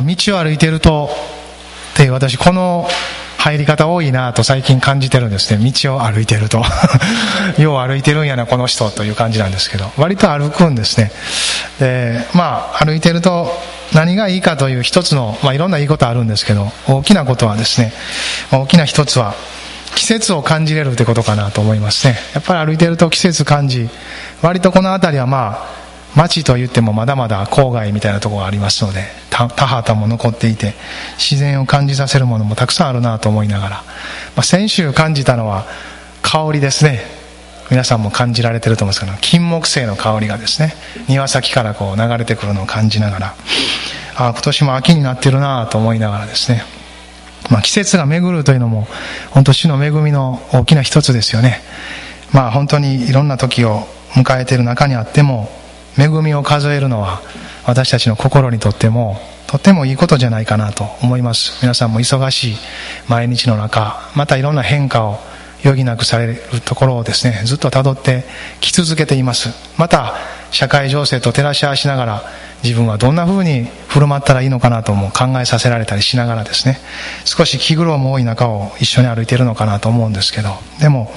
ま、道を歩いてるとで私この入り方多いなと最近感じてるんですね。道を歩いてると。よう歩いてるんやなこの人という感じなんですけど。割と歩くんですね。でまあ歩いてると何がいいかという一つの、まあ、いろんないいことあるんですけど大きなことはですね、大きな一つは季節を感じれるということかなと思いますね。やっぱり歩いてると季節感じ割とこの辺りはまあ町といってもまだまだ郊外みたいなところがありますので田畑も残っていて自然を感じさせるものもたくさんあるなと思いながら、まあ、先週感じたのは香りですね。皆さんも感じられてると思うんですけど金木犀の香りがですね庭先からこう流れてくるのを感じながら。ああ今年も秋になってるなと思いながらですね、まあ、季節が巡るというのも本当主の恵みの大きな一つですよね。まあ本当にいろんな時を迎えている中にあっても恵みを数えるのは私たちの心にとってもとてもいいことじゃないかなと思います。皆さんも忙しい毎日の中またいろんな変化を余儀なくされるところをですねずっとたどってき続けています。また社会情勢と照らし合わしながら自分はどんな風に振る舞ったらいいのかなとも考えさせられたりしながらですね少し気苦労も多い中を一緒に歩いているのかなと思うんですけどでも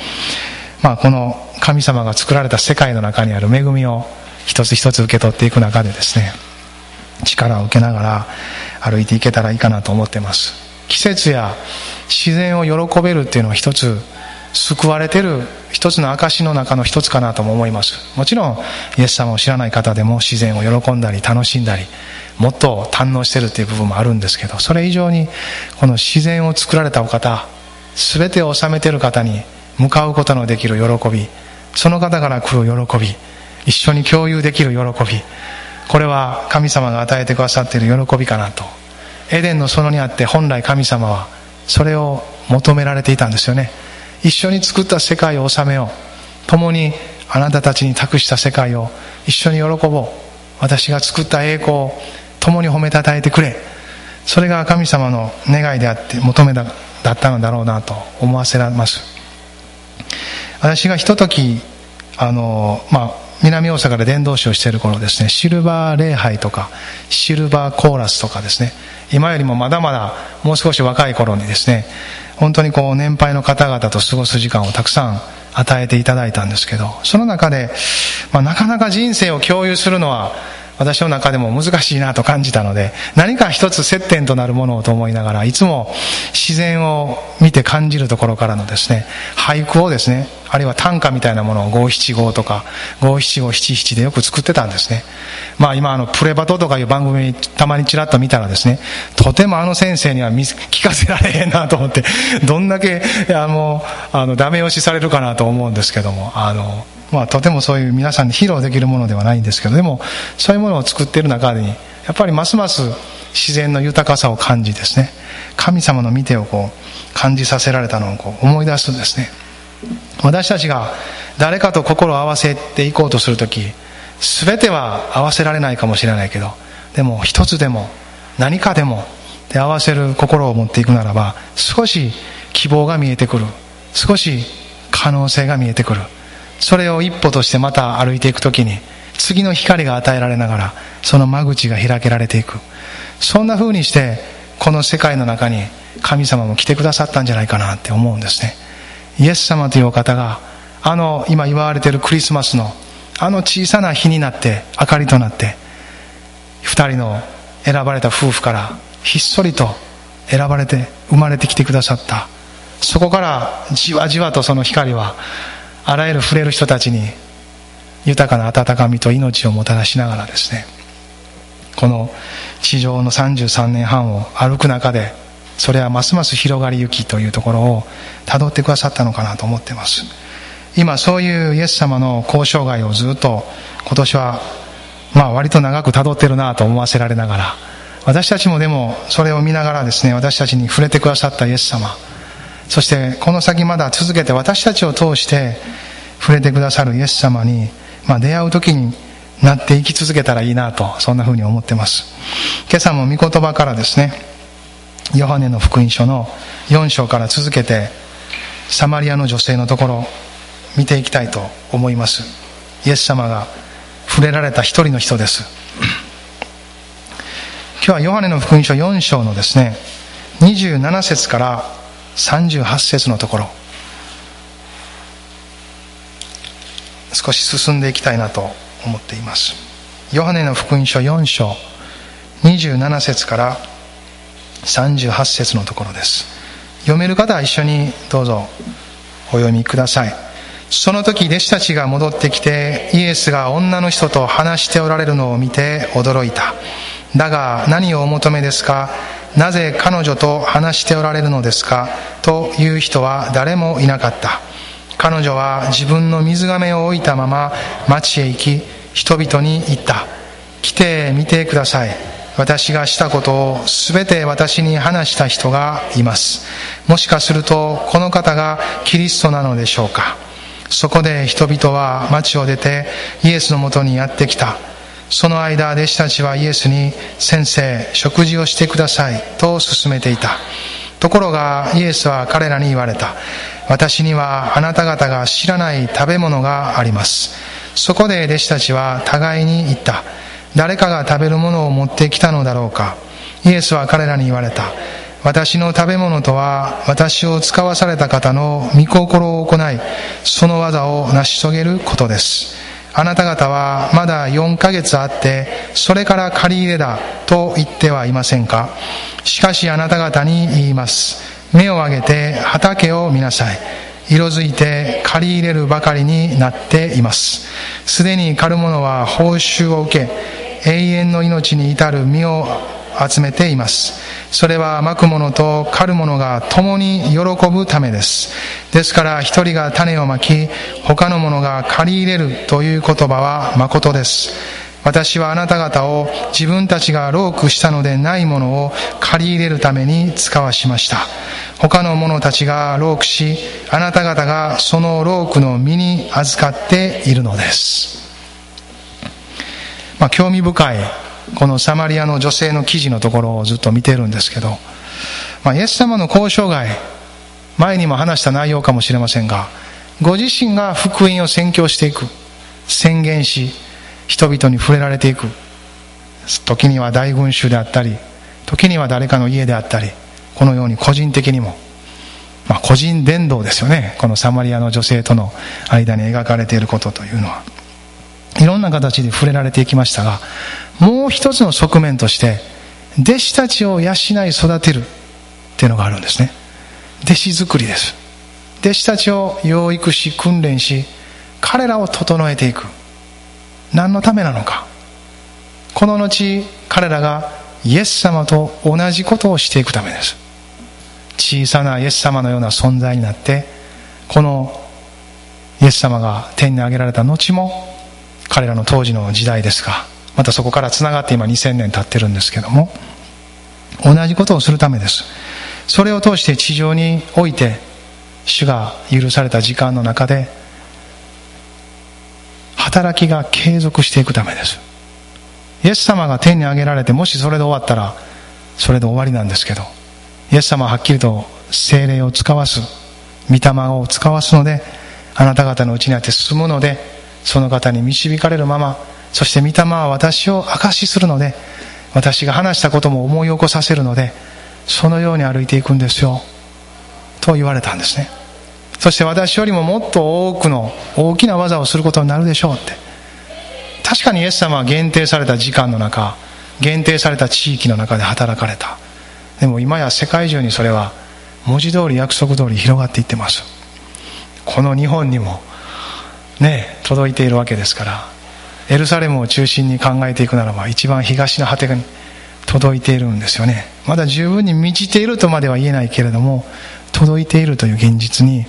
まあこの神様が作られた世界の中にある恵みを一つ一つ受け取っていく中でですね力を受けながら歩いていけたらいいかなと思ってます。季節や自然を喜べるっていうのは一つ救われてる一つの証の中の一つかなとも思います。もちろんイエス様を知らない方でも自然を喜んだり楽しんだりもっと堪能してるっていう部分もあるんですけどそれ以上にこの自然を作られたお方全てを治めてる方に向かうことのできる喜びその方から来る喜び一緒に共有できる喜び。これは神様が与えてくださっている喜びかなと。エデンの園にあって本来神様はそれを求められていたんですよね。一緒に作った世界を治めよう。共にあなたたちに託した世界を一緒に喜ぼう。私が作った栄光を共に褒めたたえてくれ。それが神様の願いであって求めだったのだろうなと思わせられます。私がひとときあのまあ南大阪で伝道師をしている頃ですねシルバー礼拝とかシルバーコーラスとかですね今よりもまだまだもう少し若い頃にですね本当にこう年配の方々と過ごす時間をたくさん与えていただいたんですけどその中で、まあ、なかなか人生を共有するのは私の中でも難しいなと感じたので何か一つ接点となるものをと思いながらいつも自然を見て感じるところからのですね俳句をですねあるいは短歌みたいなものを五七五とか五七五七七でよく作ってたんですね。まあ今あのプレバトとかいう番組たまにちらっと見たらですねとてもあの先生には聞かせられへんなと思ってどんだけあのあのダメ押しされるかなと思うんですけどもあのまあ、とてもそういう皆さんに披露できるものではないんですけどでもそういうものを作っている中にやっぱりますます自然の豊かさを感じですね神様の見てをこう感じさせられたのをこう思い出すんですね私たちが誰かと心を合わせていこうとする時全ては合わせられないかもしれないけどでも一つでも何かでもで合わせる心を持っていくならば少し希望が見えてくる少し可能性が見えてくる。それを一歩としてまた歩いていく時に次の光が与えられながらその間口が開けられていく。そんな風にしてこの世界の中に神様も来てくださったんじゃないかなって思うんですね。イエス様というお方があの今祝われているクリスマスのあの小さな火になって明かりとなって二人の選ばれた夫婦からひっそりと選ばれて生まれてきてくださった。そこからじわじわとその光はあらゆる触れる人たちに豊かな温かみと命をもたらしながらですねこの地上の33年半を歩く中でそれはますます広がりゆきというところをたどってくださったのかなと思ってます。今そういうイエス様の交渉外をずっと今年はまあ割と長くたどってるなと思わせられながら私たちもでもそれを見ながらですね私たちに触れてくださったイエス様そしてこの先まだ続けて私たちを通して触れてくださるイエス様に、まあ、出会う時になっていき続けたらいいなとそんなふうに思ってます。今朝も御言葉からですねヨハネの福音書の4章から続けてサマリアの女性のところ見ていきたいと思います。イエス様が触れられた一人の人です。今日はヨハネの福音書4章のですね27節から38節のところ。少し進んでいきたいなと思っています。ヨハネの福音書4章27節から38節のところです。読める方は一緒にどうぞお読みください。その時弟子たちが戻ってきてイエスが女の人と話しておられるのを見て驚いた。だが何をお求めですか？なぜ彼女と話しておられるのですか？という人は誰もいなかった。彼女は自分の水がめを置いたまま町へ行き人々に言った。来てみてください。私がしたことを全て私に話した人がいます。もしかするとこの方がキリストなのでしょうか。そこで人々は町を出てイエスのもとにやってきた。その間弟子たちはイエスに先生食事をしてくださいと勧めていた。ところがイエスは彼らに言われた。私にはあなた方が知らない食べ物があります。そこで弟子たちは互いに言った。誰かが食べるものを持ってきたのだろうか。イエスは彼らに言われた。私の食べ物とは私を使わされた方の御心を行いその技を成し遂げることです。あなた方はまだ4ヶ月あってそれから借り入れだと言ってはいませんか？しかしあなた方に言います。目を上げて畑を見なさい。色づいて借り入れるばかりになっています。すでに狩る者は報酬を受け永遠の命に至る身を集めています。それはまく者と狩る者が共に喜ぶためです。ですから一人が種をまき他の者が借り入れるという言葉は誠です。私はあなた方を自分たちがロークしたのでないものを借り入れるために使わしました。他の者たちがロークしあなた方がそのロークの身に預かっているのです。まあ興味深いこのサマリアの女性の記事のところをずっと見てるんですけど、まあ、イエス様の交渉外前にも話した内容かもしれませんがご自身が福音を宣教していく宣言し人々に触れられていく時には大群衆であったり時には誰かの家であったりこのように個人的にも、まあ、個人伝道ですよね。このサマリアの女性との間に描かれていることというのは。いろんな形で触れられていきましたがもう一つの側面として弟子たちを養い育てるっていうのがあるんですね。弟子作りです。弟子たちを養育し訓練し彼らを整えていく。何のためなのか。この後彼らがイエス様と同じことをしていくためです。小さなイエス様のような存在になってこのイエス様が天に上げられた後も彼らの当時の時代ですがまたそこからつながって今2000年経ってるんですけども同じことをするためです。それを通して地上において主が許された時間の中で働きが継続していくためです。イエス様が天に上げられてもしそれで終わったらそれで終わりなんですけどイエス様ははっきりと精霊を使わす御霊を使わすのであなた方のうちにあって進むのでその方に導かれるままそして御霊は私を証しするので私が話したことも思い起こさせるのでそのように歩いていくんですよ。と言われたんですね。そして私よりももっと多くの大きな技をすることになるでしょうって。確かにイエス様は限定された時間の中限定された地域の中で働かれた。でも今や世界中にそれは文字通り約束通り広がっていってます。この日本にもね届いているわけですからエルサレムを中心に考えていくならば一番東の果てに届いているんですよね。まだ十分に満ちているとまでは言えないけれども届いているという現実に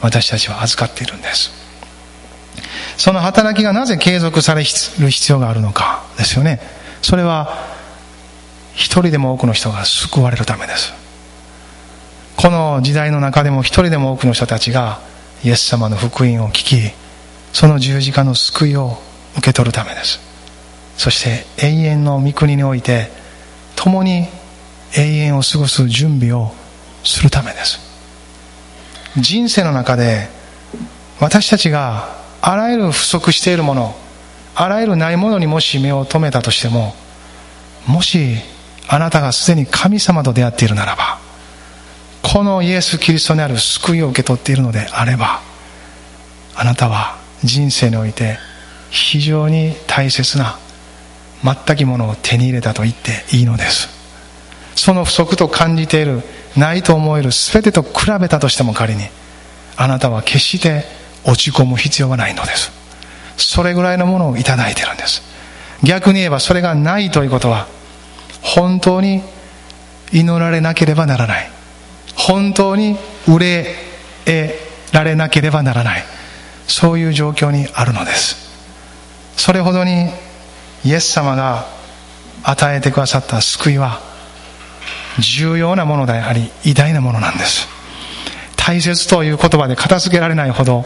私たちは預かっているんです。その働きがなぜ継続される必要があるのかですよね。それは一人でも多くの人が救われるためです。この時代の中でも一人でも多くの人たちがイエス様の福音を聞きその十字架の救いを受け取るためです。そして永遠の御国において共に永遠を過ごす準備をするためです。人生の中で私たちがあらゆる不足しているものあらゆるないものにもし目を留めたとしてももしあなたがすでに神様と出会っているならばこのイエス・キリストにある救いを受け取っているのであればあなたは人生において非常に大切な全きものを手に入れたと言っていいのです。その不足と感じているないと思える全てと比べたとしても仮にあなたは決して落ち込む必要はないのです。それぐらいのものをいただいているんです。逆に言えばそれがないということは本当に祈られなければならない。本当に憂えられなければならない。そういう状況にあるのです。それほどにイエス様が与えてくださった救いは重要なものであり偉大なものなんです。大切という言葉で片付けられないほど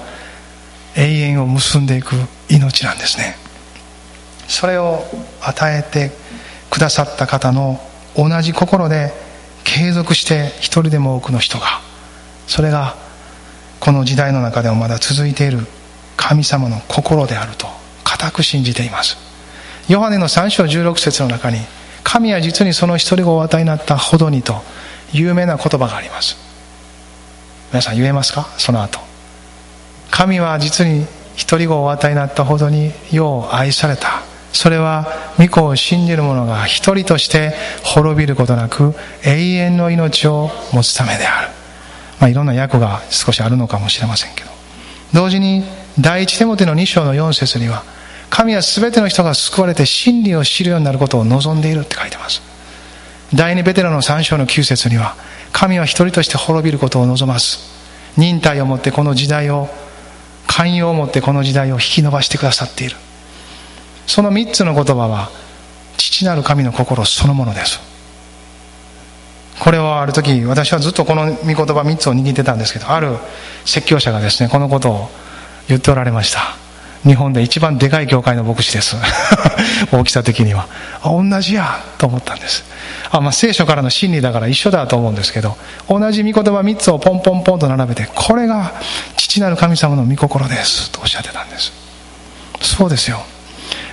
永遠を結んでいく命なんですね。それを与えてくださった方の同じ心で継続して一人でも多くの人がそれがこの時代の中でもまだ続いている神様の心であると固く信じています。ヨハネの3章16節の中に神は実にその一人子をお与えになったほどにと有名な言葉があります。皆さん言えますか？その後。神は実に一人子をお与えになったほどによう愛された。それは御子を信じる者が一人として滅びることなく永遠の命を持つためである、まあ、いろんな訳が少しあるのかもしれませんけど。同時に第一手モての2章の4節には神は全ての人が救われて真理を知るようになることを望んでいるって書いてます。第二ベテラの3章の9節には神は一人として滅びることを望まず忍耐をもってこの時代を寛容をもってこの時代を引き伸ばしてくださっている。その3つの言葉は父なる神の心そのものです。これはある時私はずっとこの御言葉3つを握ってたんですけどある説教者がですねこのことを言っておられました。日本で一番でかい教会の牧師です。大きさ的には。あ同じやと思ったんです。あ、まあ、聖書からの真理だから一緒だと思うんですけど同じ御言葉3つをポンポンポンと並べてこれが父なる神様の御心ですとおっしゃってたんです。そうですよ。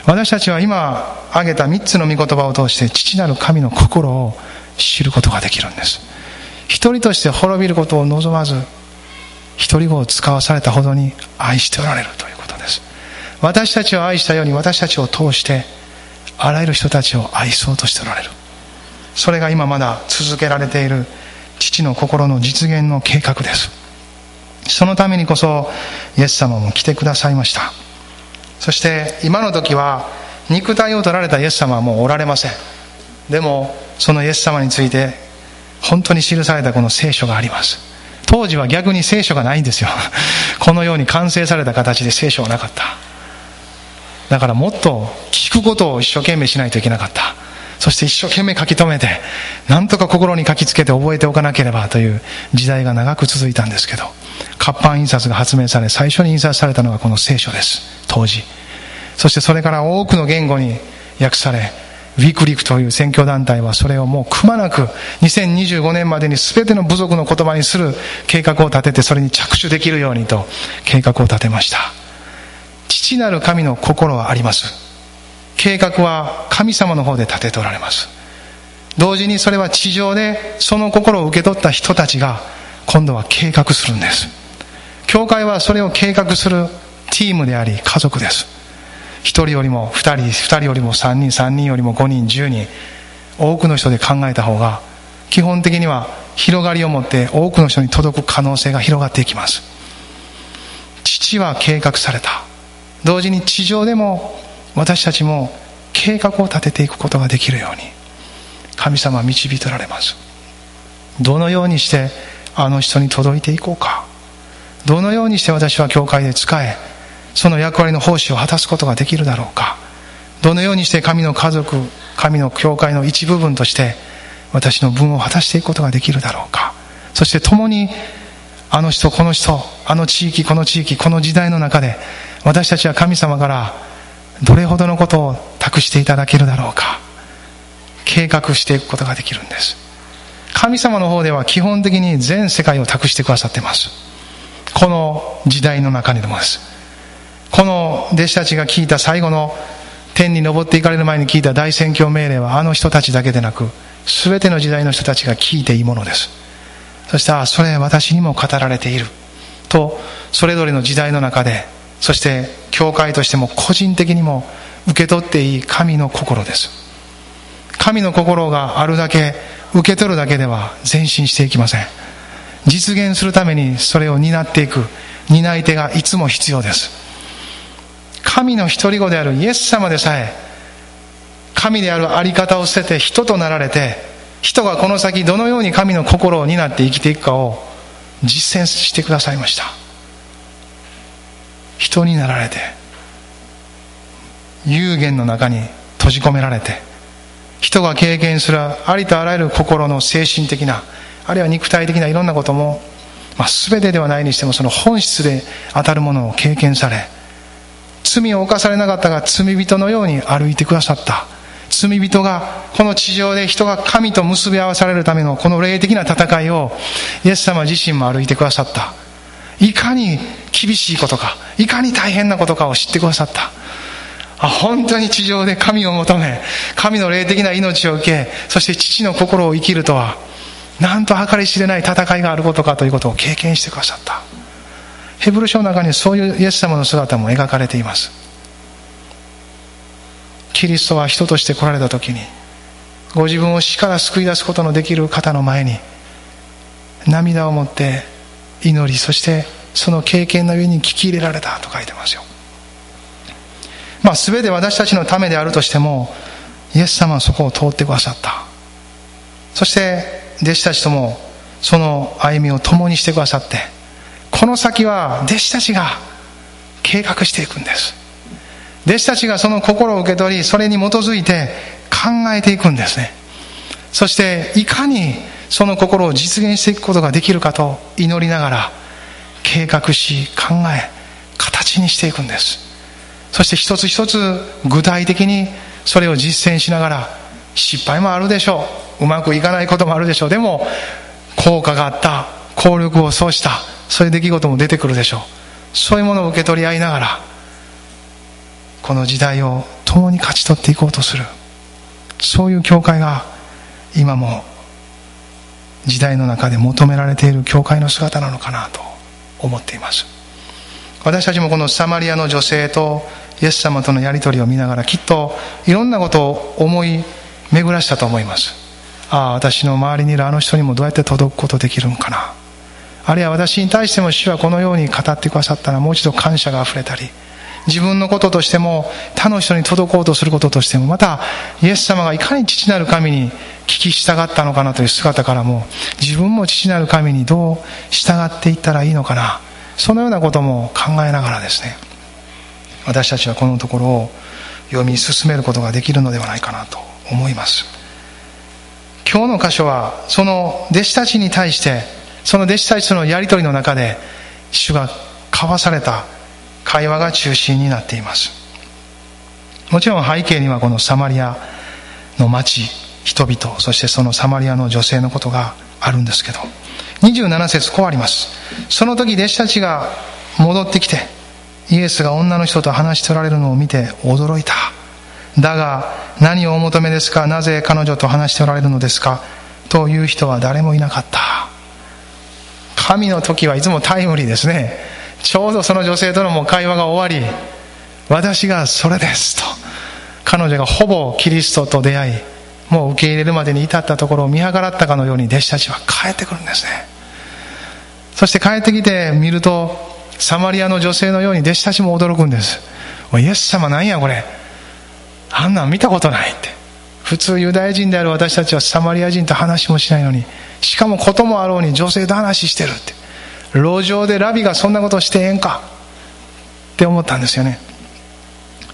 私たちは今挙げた3つの御言葉を通して父なる神の心を知ることができるんです。一人として滅びることを望まず一人子を使わされたほどに愛しておられるという。私たちを愛したように私たちを通してあらゆる人たちを愛そうとしておられる。それが今まだ続けられている父の心の実現の計画です。そのためにこそイエス様も来てくださいました。そして今の時は肉体を取られたイエス様はもうおられません。でもそのイエス様について本当に記されたこの聖書があります。当時は逆に聖書がないんですよ。このように完成された形で聖書はなかった。だからもっと聞くことを一生懸命しないといけなかった。そして一生懸命書き留めてなんとか心に書きつけて覚えておかなければという時代が長く続いたんですけど活版印刷が発明され最初に印刷されたのがこの聖書です。当時。そしてそれから多くの言語に訳されウィクリクという選挙団体はそれをもうくまなく2025年までに全ての部族の言葉にする計画を立ててそれに着手できるようにと計画を立てました。父なる神の心はあります。計画は神様の方で立てておられます。同時にそれは地上でその心を受け取った人たちが今度は計画するんです。教会はそれを計画するチームであり家族です。1人よりも2人2人よりも3人3人よりも5人10人多くの人で考えた方が基本的には広がりを持って多くの人に届く可能性が広がっていきます。父は計画された。同時に地上でも私たちも計画を立てていくことができるように神様は導いておられます。どのようにしてあの人に届いていこうか。どのようにして私は教会で使えその役割の奉仕を果たすことができるだろうか。どのようにして神の家族神の教会の一部分として私の分を果たしていくことができるだろうか。そして共にあの人この人あの地域この地域この時代の中で私たちは神様からどれほどのことを託していただけるだろうか。計画していくことができるんです。神様の方では基本的に全世界を託してくださってます。この時代の中にでもです。この弟子たちが聞いた最後の天に登っていかれる前に聞いた大宣教命令はあの人たちだけでなく全ての時代の人たちが聞いていいものです。そしてあそれ私にも語られている。とそれぞれの時代の中でそして教会としても個人的にも受け取っていい神の心です。神の心があるだけ受け取るだけでは前進していきません。実現するためにそれを担っていく担い手がいつも必要です。神の独り子であるイエス様でさえ神であるあり方を捨てて人となられて人がこの先どのように神の心を担って生きていくかを実践してくださいました。人になられて有限の中に閉じ込められて人が経験するありとあらゆる心の精神的なあるいは肉体的ないろんなことも、まあ、全てではないにしてもその本質で当たるものを経験され罪を犯されなかったが罪人のように歩いてくださった。罪人がこの地上で人が神と結び合わされるためのこの霊的な戦いをイエス様自身も歩いてくださった。いかに厳しいことかいかに大変なことかを知ってくださった。あ本当に地上で神を求め神の霊的な命を受けそして父の心を生きるとはなんと計り知れない戦いがあることかということを経験してくださった。ヘブル書の中にそういうイエス様の姿も描かれています。キリストは人として来られた時にご自分を死から救い出すことのできる方の前に涙を持って祈りそしてその経験の上に聞き入れられたと書いてますよ。まあ全て私たちのためであるとしてもイエス様はそこを通ってくださった。そして弟子たちともその歩みを共にしてくださってこの先は弟子たちが計画していくんです。弟子たちがその心を受け取りそれに基づいて考えていくんですね。そしていかにその心を実現していくことができるかと祈りながら計画し考え形にしていくんです。そして一つ一つ具体的にそれを実践しながら失敗もあるでしょう。うまくいかないこともあるでしょう。でも効果があった。効力をそうした。そういう出来事も出てくるでしょう。そういうものを受け取り合いながらこの時代を共に勝ち取っていこうとする。そういう教会が今も時代の中で求められている教会の姿なのかなと思っています。私たちもこのサマリアの女性とイエス様とのやり取りを見ながらきっといろんなことを思い巡らしたと思います。ああ私の周りにいるあの人にもどうやって届くことできるのかな。あるいは私に対しても主はこのように語ってくださったらもう一度感謝があふれたり自分のこととしても他の人に届こうとすることとしてもまたイエス様がいかに父なる神に聞き従ったのかなという姿からも自分も父なる神にどう従っていったらいいのかなそのようなことも考えながらですね私たちはこのところを読み進めることができるのではないかなと思います。今日の箇所はその弟子たちに対してその弟子たちとのやり取りの中で主が交わされた会話が中心になっています。もちろん背景にはこのサマリアの町人々そしてそのサマリアの女性のことがあるんですけど27節こうあります。その時弟子たちが戻ってきてイエスが女の人と話しておられるのを見て驚いた。だが何をお求めですか？なぜ彼女と話しておられるのですか？という人は誰もいなかった。神の時はいつもタイムリーですね。ちょうどその女性とのも会話が終わり私がそれですと。彼女がほぼキリストと出会いもう受け入れるまでに至ったところを見計らったかのように弟子たちは帰ってくるんですね。そして帰ってきて見るとサマリアの女性のように弟子たちも驚くんですイエス様なんやこれ。あんなん見たことないって普通ユダヤ人である私たちはサマリア人と話もしないのにしかもこともあろうに女性と話してるって。路上でラビがそんなことしてええんか？って思ったんですよね。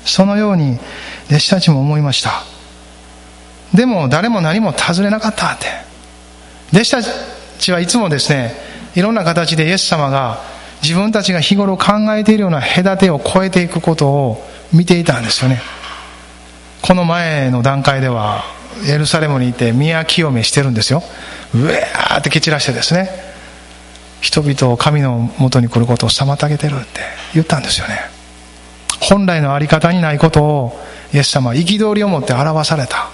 そのように弟子たちも思いました。でも誰も何も尋ねなかったって。弟子たちはいつもですねいろんな形でイエス様が自分たちが日頃考えているような隔てを超えていくことを見ていたんですよね。この前の段階ではエルサレムにいて宮清めしてるんですよ。うわーって蹴散らしてですね。人々を神のもとに来ることを妨げてるって言ったんですよね。本来の在り方にないことをイエス様は憤りを持って表された。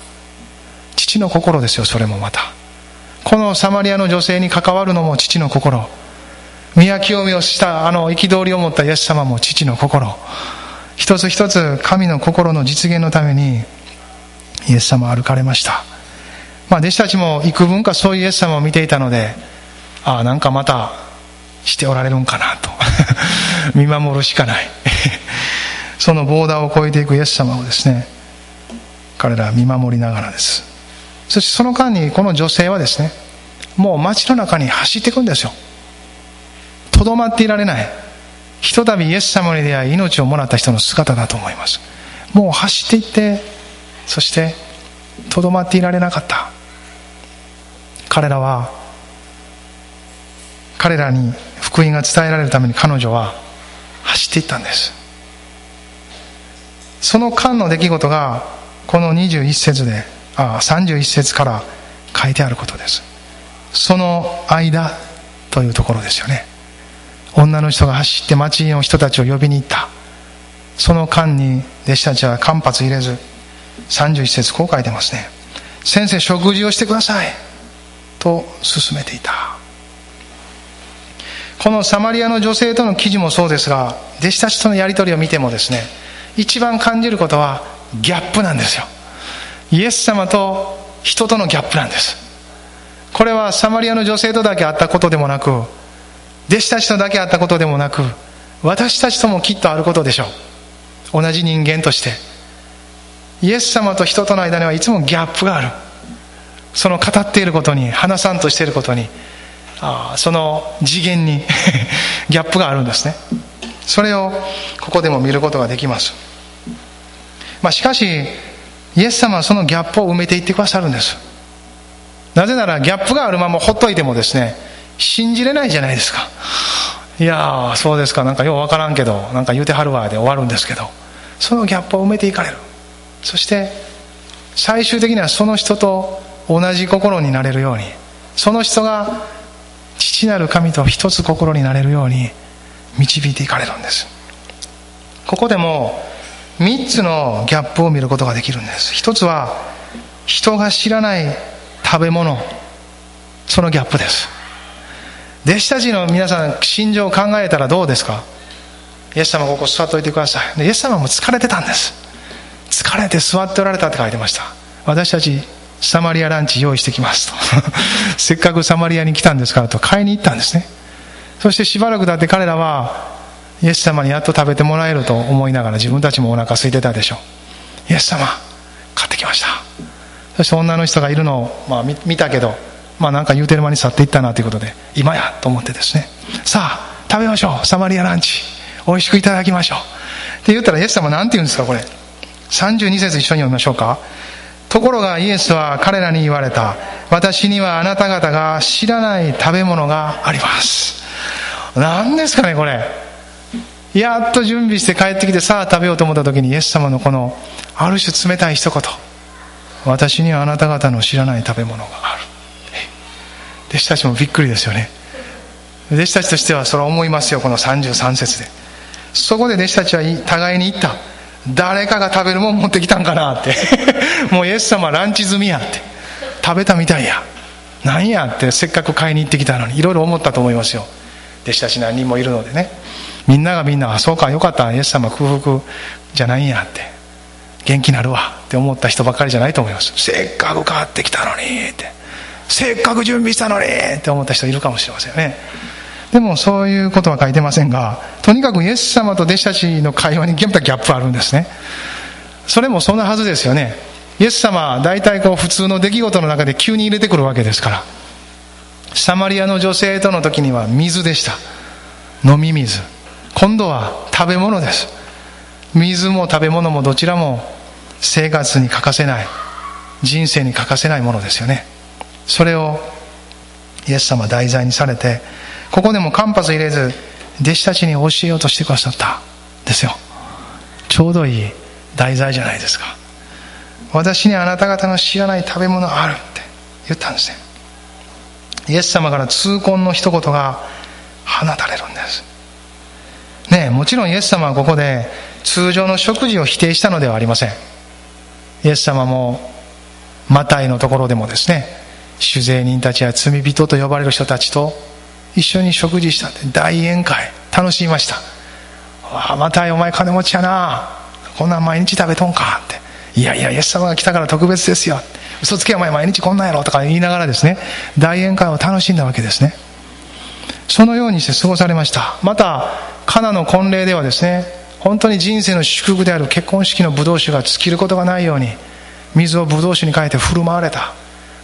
父の心ですよそれもまた。このサマリアの女性に関わるのも父の心。宮清めをしたあの憤りを持ったイエス様も父の心。一つ一つ神の心の実現のためにイエス様歩かれました。まあ弟子たちも幾分かそういうイエス様を見ていたのでああなんかまたしておられるんかなと。見守るしかない。そのボーダーを越えていくイエス様をですね彼らは見守りながらです。そしてその間にこの女性はですねもう街の中に走っていくんですよ。とどまっていられない。ひとたびイエス様に出会い命をもらった人の姿だと思います。もう走っていってそしてとどまっていられなかった。彼らは彼らに福音が伝えられるために彼女は走っていったんです。その間の出来事がこの21節でああ31節から書いてあることです。その間というところですよね。女の人が走って町の人たちを呼びに行った。その間に弟子たちは間髪入れず31節こう書いてますね。先生食事をしてください。と勧めていた。このサマリアの女性との記事もそうですが弟子たちとのやり取りを見てもですね一番感じることはギャップなんですよ。イエス様と人とのギャップなんです。これはサマリアの女性とだけあったことでもなく弟子たちとだけあったことでもなく私たちともきっとあることでしょう。同じ人間として。イエス様と人との間にはいつもギャップがある。その語っていることに話さんとしていることにあその次元に ギャップがあるんですね。それをここでも見ることができます、まあ、しかしイエス様はそのギャップを埋めていってくださるんです。なぜならギャップがあるままほっといてもですね信じれないじゃないですか。いやそうですか。なんかよう分からんけどなんか言うてはるわで終わるんですけど。そのギャップを埋めていかれる。そして最終的にはその人と同じ心になれるようにその人が父なる神と一つ心になれるように導いていかれるんです。ここでも3つのギャップを見ることができるんです。一つは人が知らない食べ物。そのギャップです。弟子たちの皆さん心情を考えたらどうですか？イエス様ここ座っといてください。でイエス様も疲れてたんです。疲れて座っておられたって書いてました。私たちサマリアランチ用意してきますと せっかくサマリアに来たんですからと買いに行ったんですねそしてしばらく経って彼らはイエス様にやっと食べてもらえると思いながら自分たちもお腹空いてたでしょうイエス様買ってきましたそして女の人がいるのを、まあ、見たけどまあなんか言うてる間に去っていったなということで、今やと思ってですね、さあ、食べましょう、サマリアランチ。美味しくいただきましょう。って言ったらイエス様なんて言うんですか、これ。32節一緒に読みましょうか。ところがイエスは彼らに言われた。私にはあなた方が知らない食べ物があります。何ですかね、これ。やっと準備して帰ってきてさあ食べようと思った時にイエス様のこのある種冷たい一言私にはあなた方の知らない食べ物がある弟子たちもびっくりですよね弟子たちとしてはそれは思いますよこの33節でそこで弟子たちは互いに言った誰かが食べるもん持ってきたんかなって。もうイエス様ランチ済みやって。食べたみたいや。なんやってせっかく買いに行ってきたのに。いろいろ思ったと思いますよ。弟子たち何人もいるのでね。みんながみんなあそうかよかった。イエス様空腹じゃないんやって。元気になるわ。って思った人ばかりじゃないと思います。せっかく買ってきたのにって。せっかく準備したのにって思った人いるかもしれませんね。でもそういうことは書いてませんがとにかくイエス様と弟子たちの会話にギャップあるんですね。それもそんなはずですよね。イエス様は大体こう普通の出来事の中で急に入れてくるわけですから。サマリアの女性との時には水でした。飲み水。今度は食べ物です。水も食べ物もどちらも生活に欠かせない。人生に欠かせないものですよね。それをイエス様題材にされてここでも間髪入れず弟子たちに教えようとしてくださった。ですよ。ちょうどいい題材じゃないですか。私にあなた方の知らない食べ物あるって。言ったんですね。イエス様から痛恨の一言が放たれるんです。ねもちろんイエス様はここで通常の食事を否定したのではありません。イエス様もマタイのところでもですね酒税人たちや罪人と呼ばれる人たちと一緒に食事したって大宴会。楽しみました。わあマタイお前金持ちやな。こんなん毎日食べとんかって。いやいやイエス様が来たから特別ですよ。嘘つけお前毎日こんなんやろとか言いながらですね大宴会を楽しんだわけですね。そのようにして過ごされました。またカナの婚礼ではですね本当に人生の祝福である結婚式のブドウ酒が尽きることがないように水をブドウ酒に変えて振る舞われた。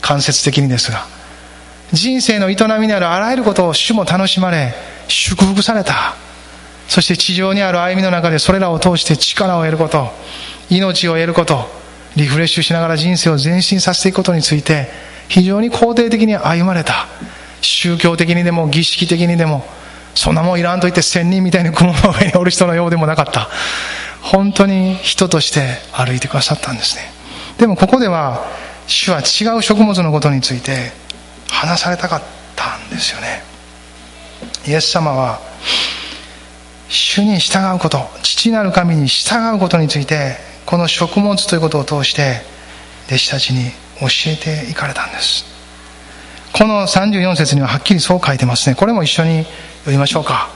間接的にですが人生の営みであるあらゆることを主も楽しまれ祝福された。そして地上にある歩みの中でそれらを通して力を得ること命を得ることリフレッシュしながら人生を前進させていくことについて非常に肯定的に歩まれた。宗教的にでも儀式的にでもそんなもんいらんと言って仙人みたいに雲の上におる人のようでもなかった。本当に人として歩いてくださったんですね。でもここでは主は違う食物のことについて話されたかったんですよね。イエス様は主に従うこと父なる神に従うことについてこの食物ということを通して弟子たちに教えていかれたんです。この34節にははっきりそう書いてますね。これも一緒に読みましょうか。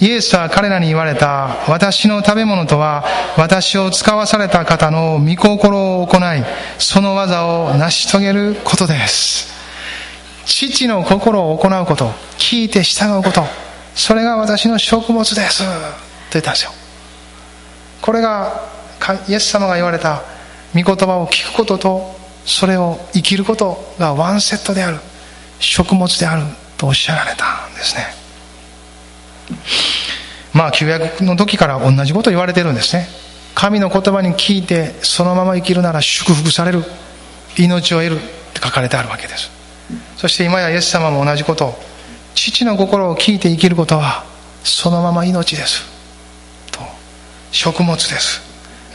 イエスは彼らに言われた私の食べ物とは私を使わされた方の御心を行いその技を成し遂げることです。父の心を行うこと聞いて従うことそれが私の食物ですと言ったんですよ。これがイエス様が言われた御言葉を聞くこととそれを生きることがワンセットである食物であるとおっしゃられたんですね。まあ旧約の時から同じこと言われてるんですね。神の言葉に聞いてそのまま生きるなら祝福される命を得るって書かれてあるわけです。そして今やイエス様も同じこと父の心を聞いて生きることはそのまま命です。と食物です。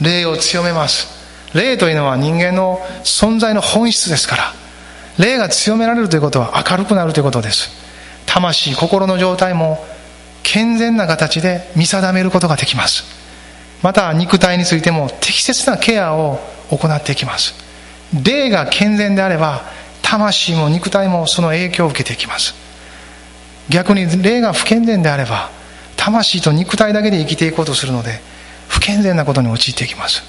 霊を強めます。霊というのは人間の存在の本質ですから霊が強められるということは明るくなるということです。魂心の状態も健全な形で見定めることができます。また肉体についても適切なケアを行っていきます。霊が健全であれば魂も肉体もその影響を受けていきます。逆に霊が不健全であれば魂と肉体だけで生きていこうとするので不健全なことに陥っていきます。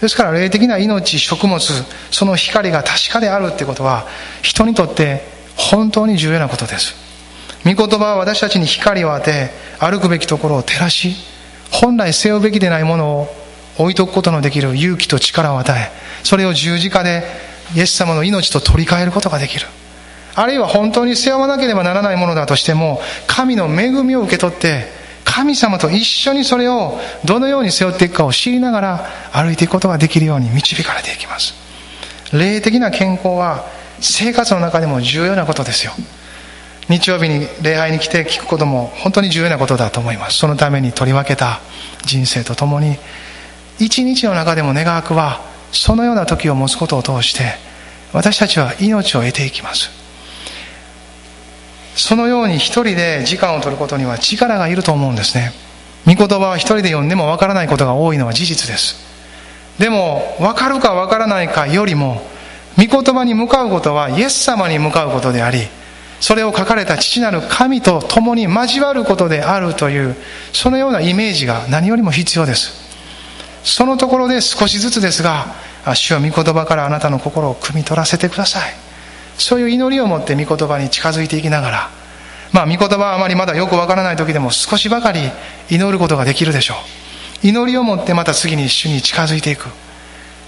ですから霊的な命食物その光が確かであるってことは人にとって本当に重要なことです。御言葉は私たちに光を当て歩くべきところを照らし本来背負うべきでないものを置いとくことのできる勇気と力を与えそれを十字架でイエス様の命と取り替えることができる。あるいは本当に背負わなければならないものだとしても神の恵みを受け取って神様と一緒にそれをどのように背負っていくかを知りながら歩いていくことができるように導かれていきます。霊的な健康は生活の中でも重要なことですよ。日曜日に礼拝に来て聞くことも本当に重要なことだと思います。そのために取り分けた人生とともに一日の中でも願わくはそのような時を持つことを通して私たちは命を得ていきます。そのように一人で時間を取ることには力がいると思うんですね。御言葉は一人で読んでもわからないことが多いのは事実です。でも分かるか分からないかよりも御言葉に向かうことはイエス様に向かうことでありそれを書かれた父なる神と共に交わることであるというそのようなイメージが何よりも必要です。そのところで少しずつですが主は御言葉からあなたの心を汲み取らせてください。そういう祈りを持って御言葉に近づいていきながらまあ御言葉はあまりまだよくわからない時でも少しばかり祈ることができるでしょう。祈りを持ってまた次に主に近づいていく。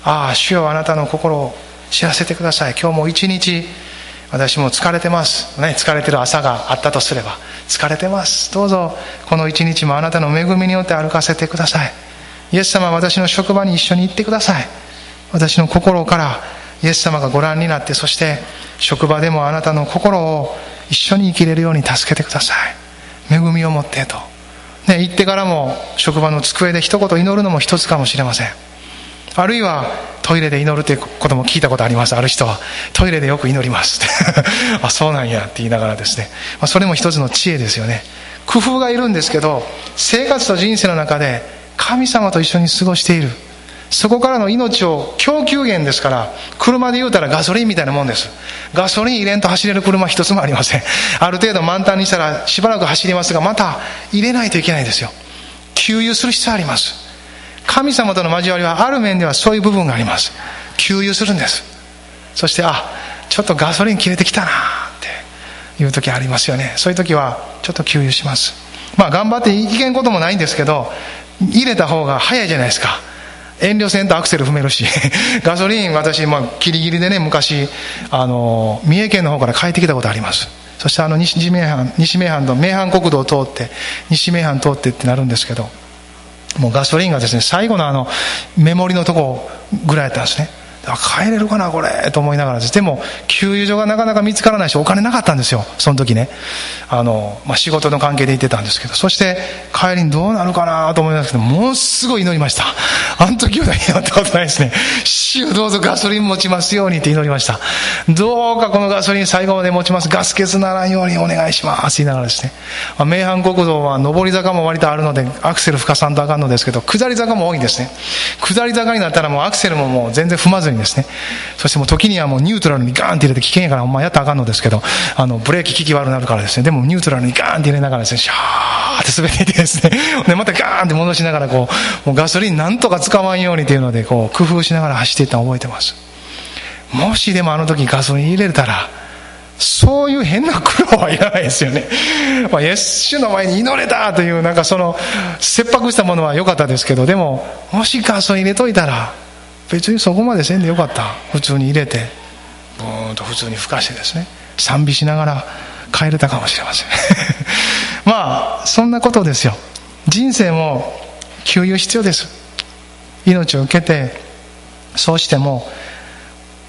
ああ主よあなたの心を知らせてください。今日も一日私も疲れてます、ね、疲れてる朝があったとすれば疲れてます。どうぞこの一日もあなたの恵みによって歩かせてください。イエス様私の職場に一緒に行ってください。私の心からイエス様がご覧になってそして職場でもあなたの心を一緒に生きれるように助けてください。恵みを持ってと、ね、行ってからも職場の机で一言祈るのも一つかもしれません。あるいはトイレで祈るということも聞いたことあります。ある人はトイレでよく祈ります。あそうなんやって言いながらですね、まあ、それも一つの知恵ですよね。工夫がいるんですけど生活と人生の中で神様と一緒に過ごしている。そこからの命を供給源ですから車で言うたらガソリンみたいなもんです。ガソリン入れんと走れる車一つもありません。ある程度満タンにしたらしばらく走りますがまた入れないといけないですよ。給油する必要あります。神様との交わりはある面ではそういう部分があります。給油するんです。そしてあちょっとガソリン切れてきたなって。いう時ありますよね。そういう時はちょっと給油します。まあ頑張っていけんこともないんですけど入れた方が早いじゃないですか。遠慮せんとアクセル踏めるし。ガソリン私、まあ、ギリギリでね昔あの三重県の方から帰ってきたことあります。そしてあの西名阪西名阪の名阪国道を通って西名阪通ってってなるんですけどもうガソリンがですね最後のあのメモリのとこぐらいやったんですね。帰れるかなこれと思いながらでも給油所がなかなか見つからないしお金なかったんですよその時ね。あの、まあ、仕事の関係で行ってたんですけどそして帰りにどうなるかなと思いますけどものすごい祈りました。あの時は祈ったことないですね。主どうぞガソリン持ちますようにって祈りました。どうかこのガソリン最後まで持ちます。ガス欠ならんようにお願いします。言いながらですね、まあ、名阪国道は上り坂も割とあるのでアクセル吹かさんとあかんのですけど下り坂も多いんですね。下り坂になったらもうアクセルももう全然踏まずにですね。そしてもう時にはもうニュートラルにガーンって入れて危険やからほんまやったらあかんのですけどあのブレーキ効き悪くなるからですね。でもニュートラルにガーンって入れながらですねシャーって滑っていってですね。でまたガーンって戻しながらこうもうガソリンなんとか使わんようにっていうのでこう工夫しながら走っていたのを覚えてます。もしでもあの時ガソリン入れたらそういう変な苦労はいらないですよね。まあ、イエス主の前に祈れたという、なんかその、切迫したものは良かったですけど、でも、もしガソリン入れといたら、別にそこまでせんでよかった。普通に入れてブーンと普通にふかしてですね。賛美しながら帰れたかもしれません。まあそんなことですよ。人生も給油必要です。命を受けてそうしても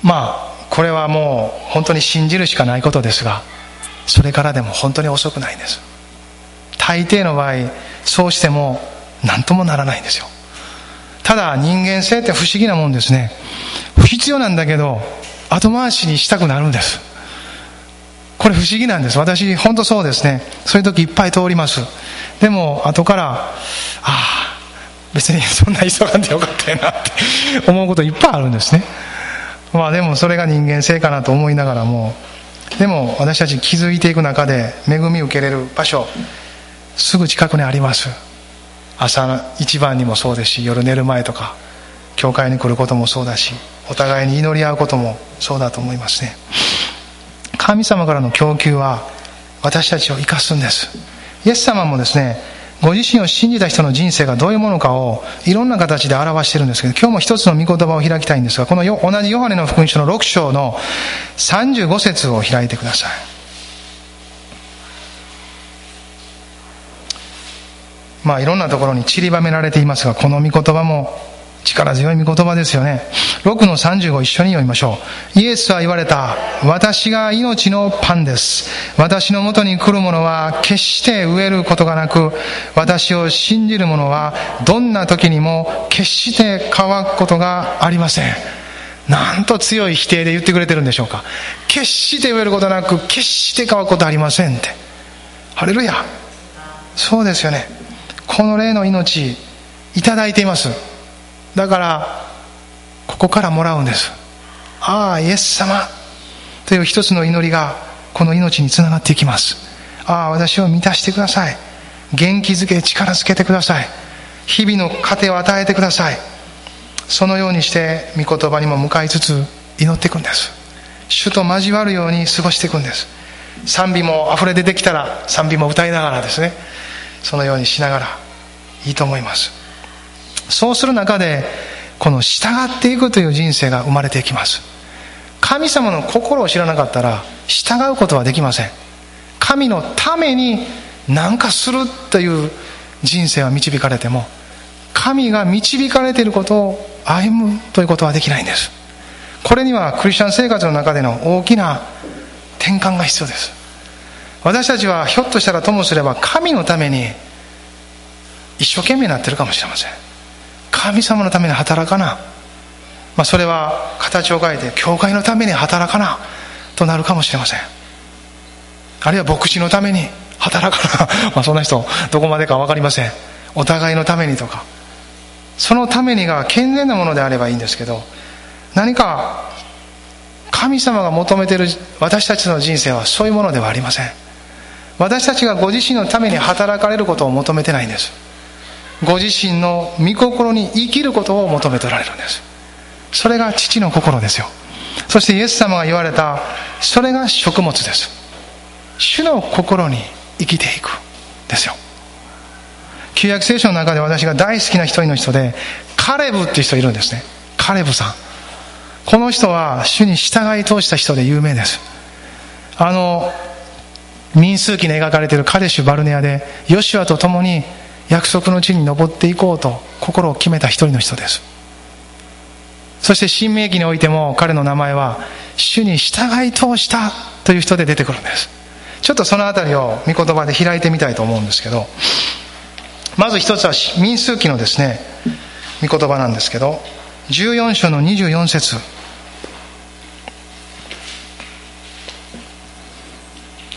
まあこれはもう本当に信じるしかないことですがそれからでも本当に遅くないんです。大抵の場合そうしても何ともならないんですよ。ただ人間性って不思議なもんですね。不必要なんだけど後回しにしたくなるんです。これ不思議なんです。私本当そうですね。そういう時いっぱい通ります。でも後からああ別にそんな急がんでよかったよなって思うこといっぱいあるんですね。まあでもそれが人間性かなと思いながらもでも私たち気づいていく中で恵み受けれる場所すぐ近くにあります。朝一番にもそうです。し夜寝る前とか教会に来ることもそうだしお互いに祈り合うこともそうだと思いますね。神様からの供給は私たちを生かすんです。イエス様もですねご自身を信じた人の人生がどういうものかをいろんな形で表してるんですけど今日も一つの御言葉を開きたいんですがこの同じヨハネの福音書の6章の35節を開いてください。まあいろんなところに散りばめられていますが、この御言葉も力強い御言葉ですよね。6の35一緒に読みましょう。イエスは言われた。私が命のパンです。私のもとに来る者は決して飢えることがなく、私を信じる者はどんな時にも決して乾くことがありません。なんと強い否定で言ってくれてるんでしょうか。決して飢えることなく、決して乾くことありませんって。ハレルヤ。そうですよね。この霊の命いただいていますだからここからもらうんです。ああイエス様。という一つの祈りがこの命につながっていきます。ああ私を満たしてください。元気づけ力づけてください。日々の糧を与えてください。そのようにして御言葉にも向かいつつ祈っていくんです。主と交わるように過ごしていくんです。賛美も溢れ出てきたら賛美も歌いながらですね。そのようにしながらいいと思います。そうする中でこの従っていくという人生が生まれていきます。神様の心を知らなかったら従うことはできません。神のために何かするという人生は導かれても神が導かれていることを歩むということはできないんです。これにはクリスチャン生活の中での大きな転換が必要です。私たちはひょっとしたらともすれば神のために一生懸命になってるかもしれません。神様のために働かな、まあ、それは形を変えて教会のために働かなとなるかもしれません。あるいは牧師のために働かな。まあそんな人どこまでか分かりません。お互いのためにとか。そのためにが健全なものであればいいんですけど何か神様が求めている私たちの人生はそういうものではありません。私たちがご自身のために働かれることを求めてないんです。ご自身の御心に生きることを求めておられるんです。それが父の心ですよ。そしてイエス様が言われたそれが食物です。主の心に生きていくですよ。旧約聖書の中で私が大好きな一人の人でカレブっていう人いるんですね。カレブさん。この人は主に従い通した人で有名です。あの民数記に描かれているカデシュ・バルネアでヨシュアと共に約束の地に登っていこうと心を決めた一人の人です。そして新明記においても彼の名前は主に従い通したという人で出てくるんです。ちょっとその辺りを御言葉で開いてみたいと思うんですけどまず一つは民数記のですね御言葉なんですけど14章の24節。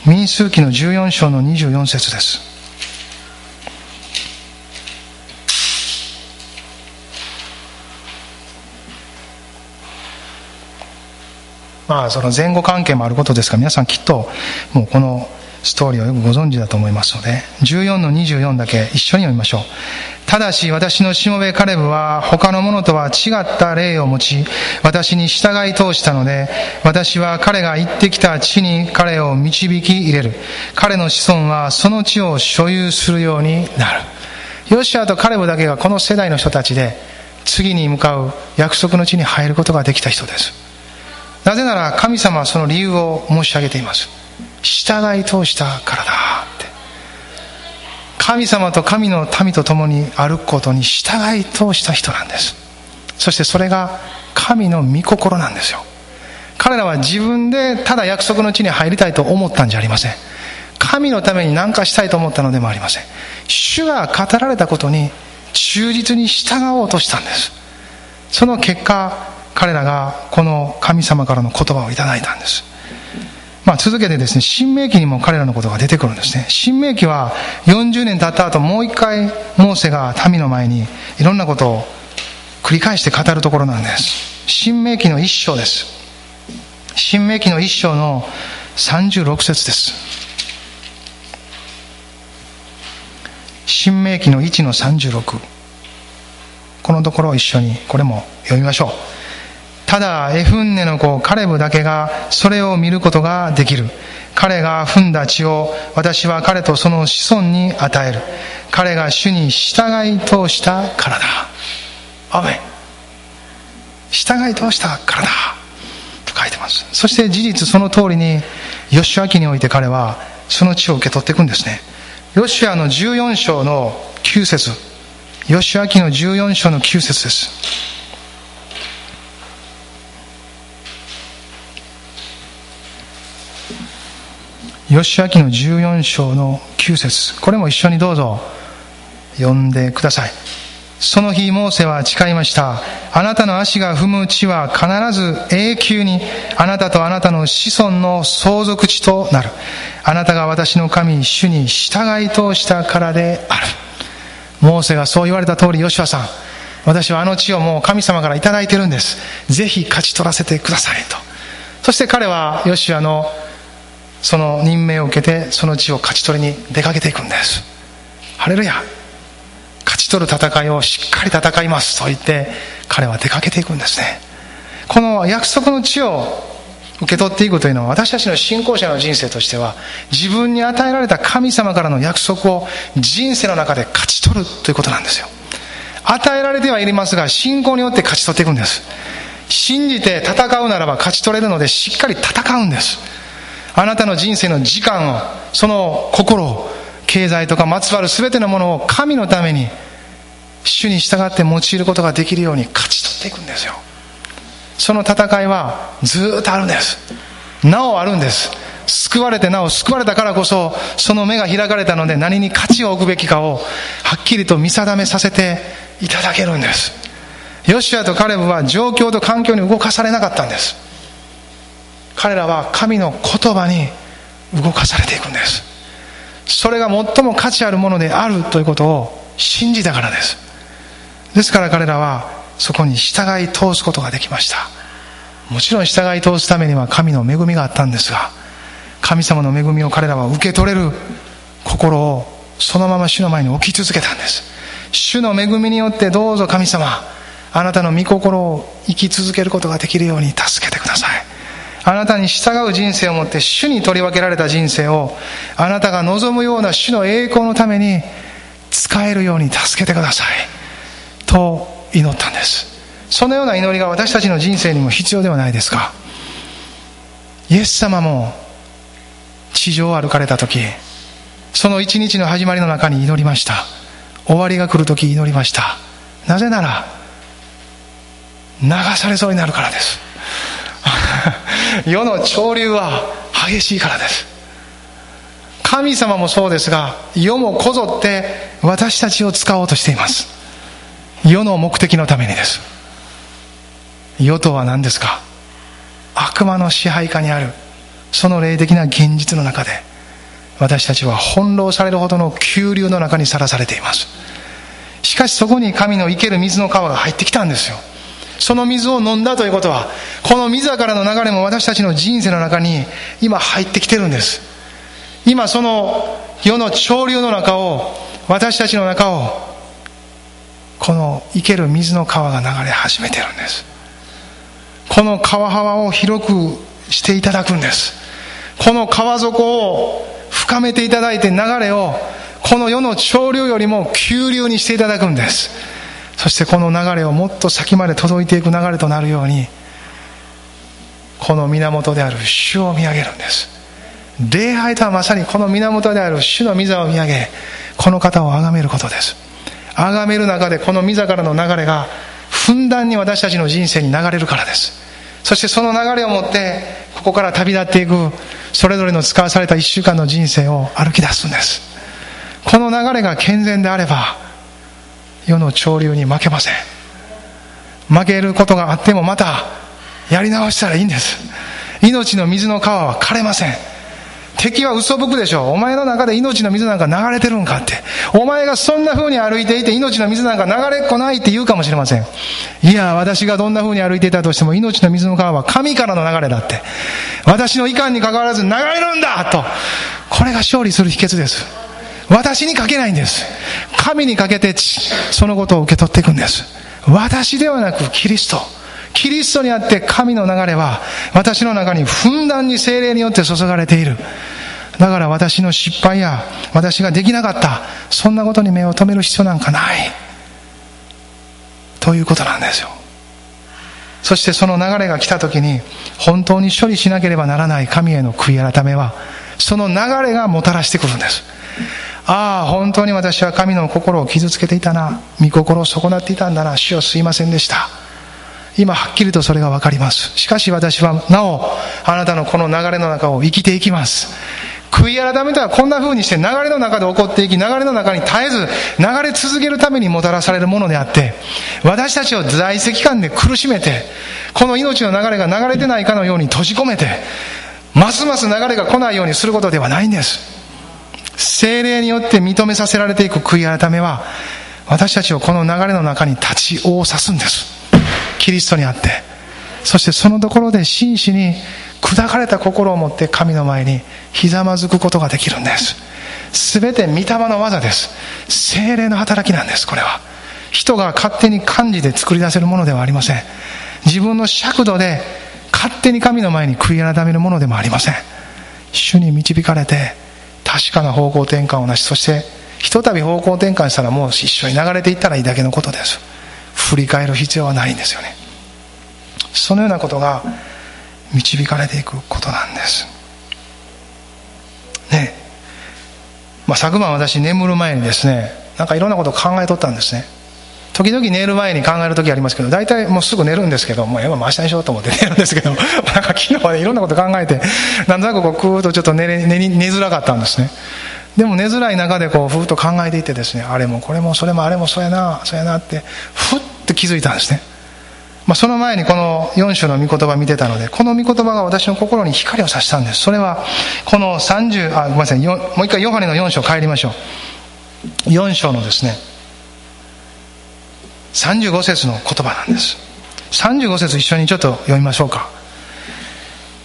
民数記の14章の24節です。まあ、その前後関係もあることですが、皆さんきっと、もうこのストーリーをよくご存知だと思いますので、14の24だけ一緒に読みましょう。ただし私のしもべカレブは他の者とは違った霊を持ち、私に従い通したので、私は彼が行ってきた地に彼を導き入れる。彼の子孫はその地を所有するようになる。ヨシアとカレブだけがこの世代の人たちで、次に向かう約束の地に入ることができた人です。なぜなら神様はその理由を申し上げています。従い通したからだって。神様と神の民と共に歩くことに従い通した人なんです。そしてそれが神の御心なんですよ。彼らは自分でただ約束の地に入りたいと思ったんじゃありません。神のために何かしたいと思ったのでもありません。主が語られたことに忠実に従おうとしたんです。その結果彼らがこの神様からの言葉をいただいたんです。まあ、続けてですね、新明記にも彼らのことが出てくるんですね。新明記は40年経った後、もう一回、モーセが民の前にいろんなことを繰り返して語るところなんです。新明記の一章です。新明記の一章の36節です。新明記の1の36。このところを一緒に、これも読みましょう。ただエフンネの子カレブだけがそれを見ることができる。彼が踏んだ血を私は彼とその子孫に与える。彼が主に従い通したからだ。アメ従い通したからだ。と書いてます。そして事実その通りにヨシュア記において彼はその血を受け取っていくんですね。ヨシュアの14章の9節ヨシュア記の14章の9節です。吉明の14章の9節。これも一緒にどうぞ。読んでください。その日モーセは誓いました。あなたの足が踏む地は必ず永久にあなたとあなたの子孫の相続地となる。あなたが私の神主に従い通したからである。モーセがそう言われた通りヨシュアさん私はあの地をもう神様から頂いてるんです。ぜひ勝ち取らせてくださいと。そして彼はヨシュアのその任命を受けてその地を勝ち取りに出かけていくんです。ハレルヤ。勝ち取る戦いをしっかり戦います。と言って彼は出かけていくんですね。この約束の地を受け取っていくというのは私たちの信仰者の人生としては自分に与えられた神様からの約束を人生の中で勝ち取るということなんですよ。与えられてはいりますが信仰によって勝ち取っていくんです。信じて戦うならば勝ち取れるのでしっかり戦うんです。あなたの人生の時間をその心を経済とかまつわる全てのものを神のために主に従って用いることができるように勝ち取っていくんですよ。その戦いはずっとあるんです。なおあるんです。救われてなお救われたからこそその目が開かれたので何に価値を置くべきかをはっきりと見定めさせていただけるんです。ヨシアとカレブは状況と環境に動かされなかったんです。彼らは神の言葉に動かされていくんです。それが最も価値あるものであるということを信じたからです。ですから彼らはそこに従い通すことができました。もちろん従い通すためには神の恵みがあったんですが神様の恵みを彼らは受け取れる心をそのまま主の前に置き続けたんです。主の恵みによってどうぞ神様あなたの御心を生き続けることができるように助けてください。あなたに従う人生をもって主に取り分けられた人生をあなたが望むような主の栄光のために使えるように助けてください。と祈ったんです。そのような祈りが私たちの人生にも必要ではないですか。イエス様も地上を歩かれた時その一日の始まりの中に祈りました。終わりが来る時祈りました。なぜなら流されそうになるからです。世の潮流は激しいからです。神様もそうですが世もこぞって私たちを使おうとしています。世の目的のためにです。世とは何ですか？悪魔の支配下にある。その霊的な現実の中で私たちは翻弄されるほどの急流の中にさらされています。しかしそこに神の生ける水の川が入ってきたんですよ。その水を飲んだということはこの自らの流れも私たちの人生の中に今入ってきてるんです。今その世の潮流の中を私たちの中をこの生ける水の川が流れ始めてるんです。この川幅を広くしていただくんです。この川底を深めていただいて流れをこの世の潮流よりも急流にしていただくんです。そしてこの流れをもっと先まで届いていく流れとなるようにこの源である主を見上げるんです。礼拝とはまさにこの源である主の御座を見上げこの方を崇めることです。崇める中でこの御座からの流れがふんだんに私たちの人生に流れるからです。そしてその流れを持ってここから旅立っていくそれぞれの使わされた一週間の人生を歩き出すんです。この流れが健全であれば世の潮流に負けません負けることがあってもまたやり直したらいいんです命の水の川は枯れません敵は嘘吹くでしょう。お前の中で命の水なんか流れてるんかって。お前がそんな風に歩いていて命の水なんか流れっこないって言うかもしれません。いや、私がどんな風に歩いていたとしても命の水の川は神からの流れだって。私の遺憾に関わらず流れるんだと。これが勝利する秘訣です。私にかけないんです。神にかけて、そのことを受け取っていくんです。私ではなくキリスト。キリストにあって神の流れは私の中にふんだんに精霊によって注がれている。だから私の失敗や私ができなかったそんなことに目を留める必要なんかないということなんですよそしてその流れが来た時に本当に処理しなければならない神への悔い改めはその流れがもたらしてくるんですああ本当に私は神の心を傷つけていたな。御心を損なっていたんだな。主よすいませんでした。今はっきりとそれが分かります。しかし私はなおあなたのこの流れの中を生きていきます。悔い改めたらこんな風にして流れの中で起こっていき、流れの中に絶えず流れ続けるためにもたらされるものであって、私たちを在籍感で苦しめて、この命の流れが流れてないかのように閉じ込めて、ますます流れが来ないようにすることではないんです。精霊によって認めさせられていく悔い改めは、私たちをこの流れの中に立ち大さすんです。キリストにあって。そしてそのところで真摯に砕かれた心を持って神の前にひざまずくことができるんです。全て御霊の技です。精霊の働きなんですこれは。人が勝手に感じて作り出せるものではありません。自分の尺度で勝手に神の前に悔い改めるものでもありません。主に導かれて確かな方向転換をなしそしてひとたび方向転換したらもう一緒に流れていったらいいだけのことです。振り返る必要はないんですよね。そのようなことが導かれていくことなんです。ね。まあ、昨晩私眠る前にですねなんかいろんなことを考えとったんですね。時々寝る前に考える時ありますけど大体もうすぐ寝るんですけどもう今明日にしようと思って寝るんですけど なんか昨日は、ね、いろんなこと考えてなんとなくこうクーッとちょっと寝 寝寝寝づらかったんですねでも寝づらい中でこうふっと考えていてですねあれもこれもそれもあれもそうやなそうやなってふっと気づいたんですねまあ、その前にこの4章の御言葉見てたので、この御言葉が私の心に光を差したんです。それは、この30、あ、ごめんなさい、もう一回ヨハネの4章帰りましょう。4章のですね、35節の言葉なんです35節一緒にちょっと読みましょうか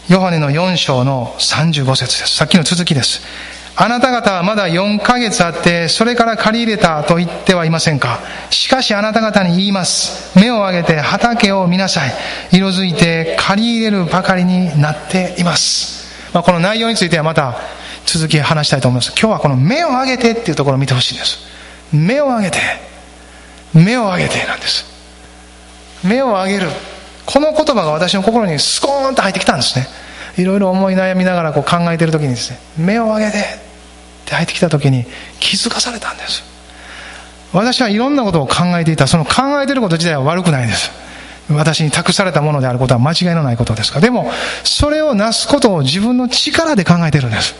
ヨハネの4章の35節ですさっきの続きですあなた方はまだ4ヶ月あって、それから借り入れたと言ってはいませんか。しかしあなた方に言います。目を上げて畑を見なさい。色づいて借り入れるばかりになっています。まあ、この内容についてはまた続き話したいと思います。今日はこの目を上げてっていうところを見てほしいんです。目を上げて、目を上げてなんです。目を上げる。この言葉が私の心にスコーンと入ってきたんですね。いろいろ思い悩みながらこう考えている時にですね、目を上げて、って入ってきた時に気づかされたんです。私はいろんなことを考えていた。その考えてること自体は悪くないです。私に託されたものであることは間違いのないことですか。らでもそれをなすことを自分の力で考えてるんです。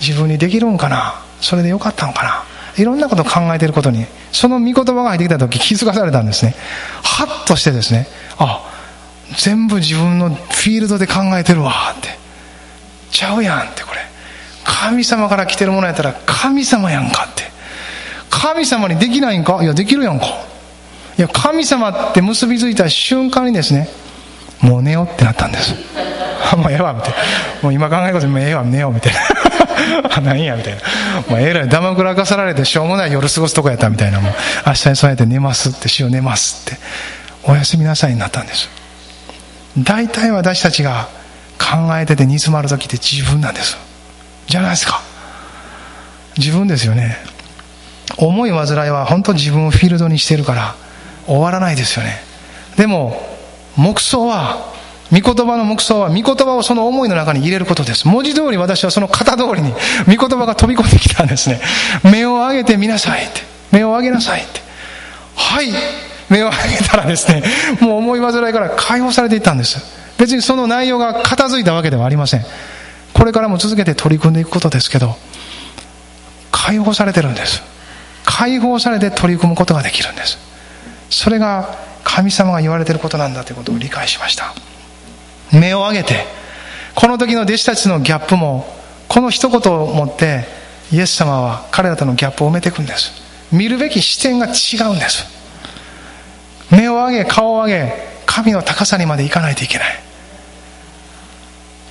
自分にできるんかな。それでよかったんかな。いろんなことを考えていることにその御言葉が入ってきた時気づかされたんですね。ハッとしてですねあ全部自分のフィールドで考えてるわって。ちゃうやんってこれ。神様から来てるものやったら神様やんかって。神様にできないんか？いやできるやんか。いや神様って結びついた瞬間にですねもう寝ようってなったんです。もうええわみたいな。もう今考えることもうええわ寝ようみたいな。何やみたいな。もうえらいだまくらかさられてしょうもない夜過ごすとこやったみたいなもう明日に備えて寝ますって死を寝ますって。おやすみなさいになったんです。大体私たちが考えてて煮詰まる時って自分なんです。じゃないですか。自分ですよね。思い煩いは本当自分をフィールドにしてるから終わらないですよね。でも黙想は御言葉の黙想は御言葉をその思いの中に入れることです。文字通り私はその型通りに御言葉が飛び込んできたんですね。目を上げてみなさいって。目を上げなさいって。はい。目を上げたらですねもう思い煩いから解放されていったんです。別にその内容が片付いたわけではありません。これからも続けて取り組んでいくことですけど解放されてるんです。解放されて取り組むことができるんです。それが神様が言われてることなんだということを理解しました。目を上げてこの時の弟子たちのギャップもこの一言を持ってイエス様は彼らとのギャップを埋めていくんです。見るべき視点が違うんです。目を上げ顔を上げ神の高さにまで行かないといけない。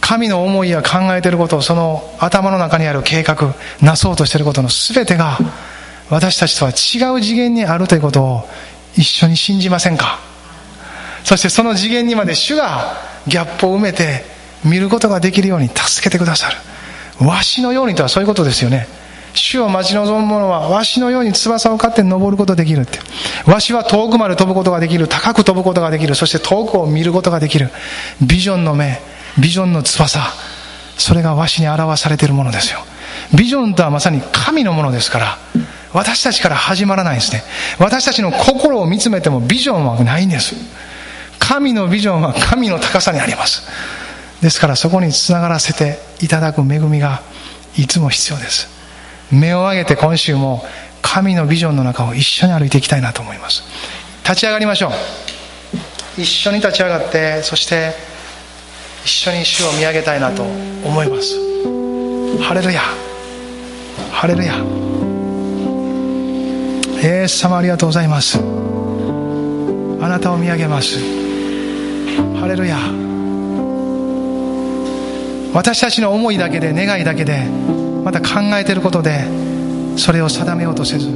神の思いや考えていることその頭の中にある計画なそうとしていることの全てが私たちとは違う次元にあるということを一緒に信じませんか？そしてその次元にまで主がギャップを埋めて見ることができるように助けてくださる。わしのようにとはそういうことですよね。主を待ち望む者はわしのように翼を飼って登ることができるって。わしは遠くまで飛ぶことができる。高く飛ぶことができる。そして遠くを見ることができる。ビジョンの目ビジョンの翼。それがわしに表されているものですよ。ビジョンとはまさに神のものですから私たちから始まらないんですね。私たちの心を見つめてもビジョンはないんです。神のビジョンは神の高さにあります。ですからそこにつながらせていただく恵みがいつも必要です。目を上げて今週も神のビジョンの中を一緒に歩いていきたいなと思います。立ち上がりましょう。一緒に立ち上がってそして一緒に主を見上げたいなと思います。ハレルヤ。ハレルヤ。イエス様ありがとうございます。あなたを見上げます。ハレルヤ。私たちの思いだけで願いだけでまた考えてることでそれを定めようとせず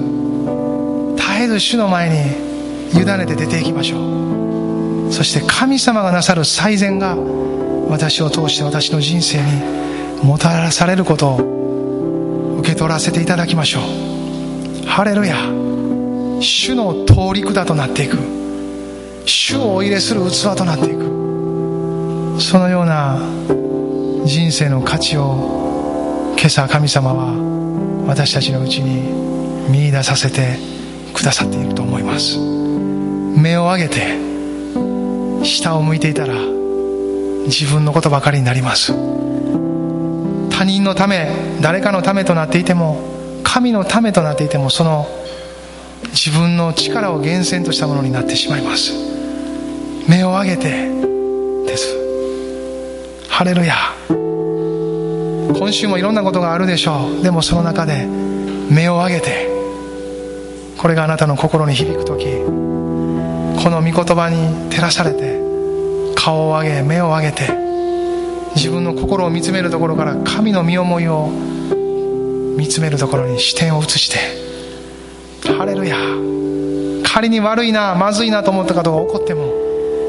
絶えず主の前に委ねて出ていきましょう。そして神様がなさる最善が私を通して私の人生にもたらされることを受け取らせていただきましょう。ハレルヤ。主の通り管となっていく。主をお入れする器となっていく。そのような人生の価値を今朝神様は私たちのうちに見出させてくださっていると思います。目を上げて下を向いていたら自分のことばかりになります。他人のため誰かのためとなっていても神のためとなっていてもその自分の力を源泉としたものになってしまいます。目を上げてです。ハレルヤ。今週もいろんなことがあるでしょう。でもその中で目を上げてこれがあなたの心に響く時この御言葉に照らされて顔を上げ目を上げて自分の心を見つめるところから神の身思いを見つめるところに視点を移してハレルヤ。仮に悪いなまずいなと思ったことが起こっても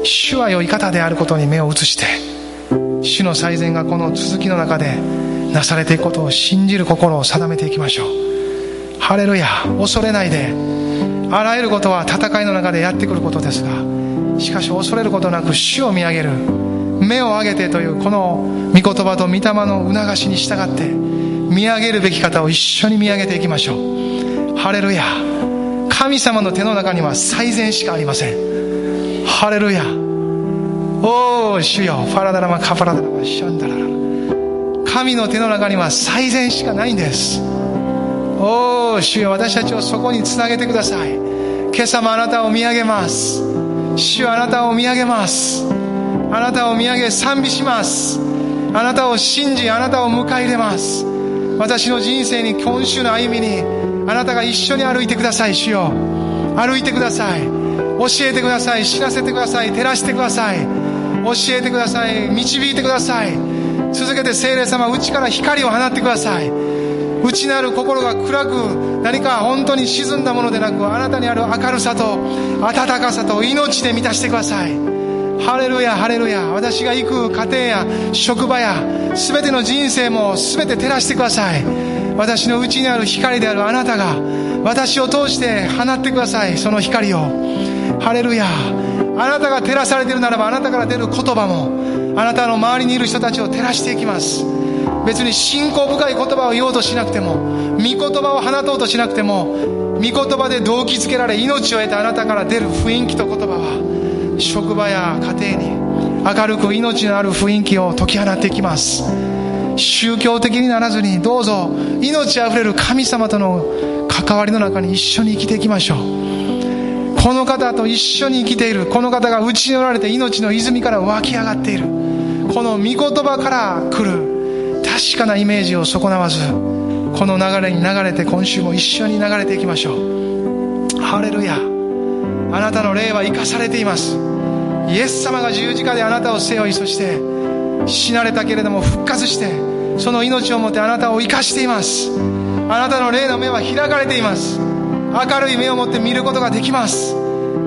主は良い方であることに目を移して主の最善がこの続きの中でなされていくことを信じる心を定めていきましょう。ハレルヤ恐れないで。あらゆることは戦いの中でやってくることですがしかし恐れることなく主を見上げる。目を上げてというこの御言葉と御霊の促しに従って見上げるべき方を一緒に見上げていきましょう。ハレルヤ神様の手の中には最善しかありません。ハレルヤ。おお主よ。ファラダラマカファラダラマシャンダララ。神の手の中には最善しかないんです。おお主よ。私たちをそこにつなげてください。今朝もあなたを見上げます。主あなたを見上げます。あなたを見上げ賛美します。あなたを信じあなたを迎え入れます。私の人生に今週の歩みにあなたが一緒に歩いてください主よ。歩いてください。教えてください。知らせてください。照らしてください。教えてください。導いてください。続けて聖霊様内から光を放ってください。内なる心が暗く何か本当に沈んだものでなくあなたにある明るさと温かさと命で満たしてください。ハレルヤハレルヤ。私が行く家庭や職場や全ての人生も全て照らしてください。私の内にある光であるあなたが私を通して放ってください。その光を。ハレルヤ。あなたが照らされているならばあなたから出る言葉もあなたの周りにいる人たちを照らしていきます。別に信仰深い言葉を言おうとしなくても御言葉を放とうとしなくても御言葉で動機づけられ命を得たあなたから出る雰囲気と言葉は職場や家庭に明るく命のある雰囲気を解き放っていきます。宗教的にならずにどうぞ命あふれる神様との関わりの中に一緒に生きていきましょう。この方と一緒に生きている。この方が内におられて命の泉から湧き上がっている。この御言葉から来る。確かなイメージを損なわず。この流れに流れて今週も一緒に流れていきましょう。ハレルヤ。あなたの霊は生かされています。イエス様が十字架であなたを背負いそして死なれたけれども復活してその命をもってあなたを生かしています。あなたの霊の目は開かれています。明るい目を持って見ることができます。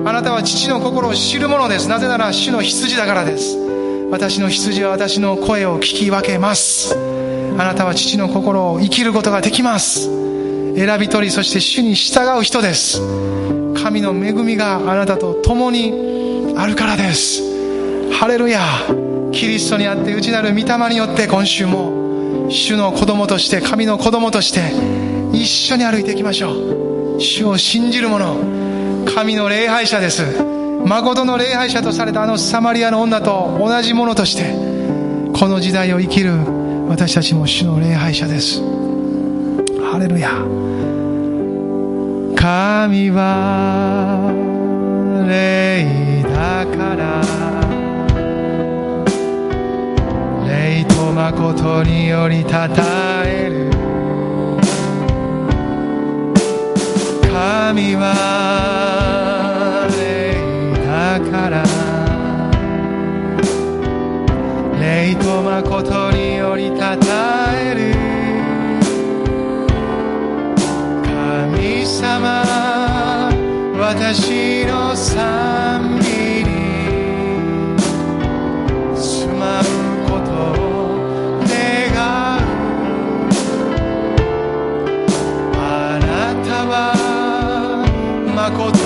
あなたは父の心を知るものです。なぜなら主の羊だからです。私の羊は私の声を聞き分けます。あなたは父の心を生きることができます。選び取りそして主に従う人です。神の恵みがあなたと共にあるからです。ハレルヤ。キリストにあって内なる御霊によって今週も主の子供として神の子供として一緒に歩いていきましょう。主を信じる者神の礼拝者です。誠の礼拝者とされたあのサマリアの女と同じものとしてこの時代を生きる私たちも主の礼拝者です。ハレルヤ。神は霊だから。霊と誠によりたたえ神は霊だから霊と誠によりたたえる。神様私の賛誠の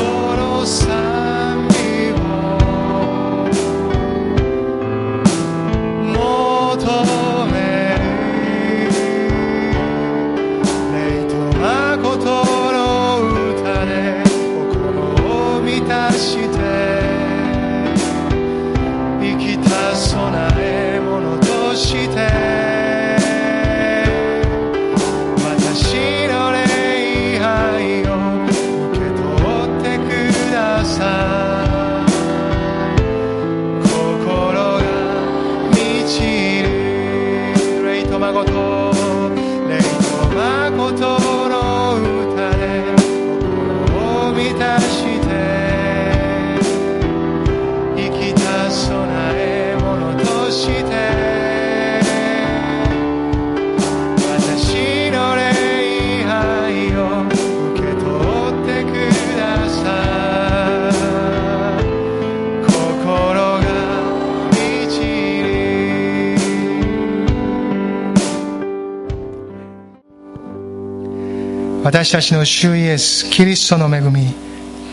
私たちの主イエスキリストの恵み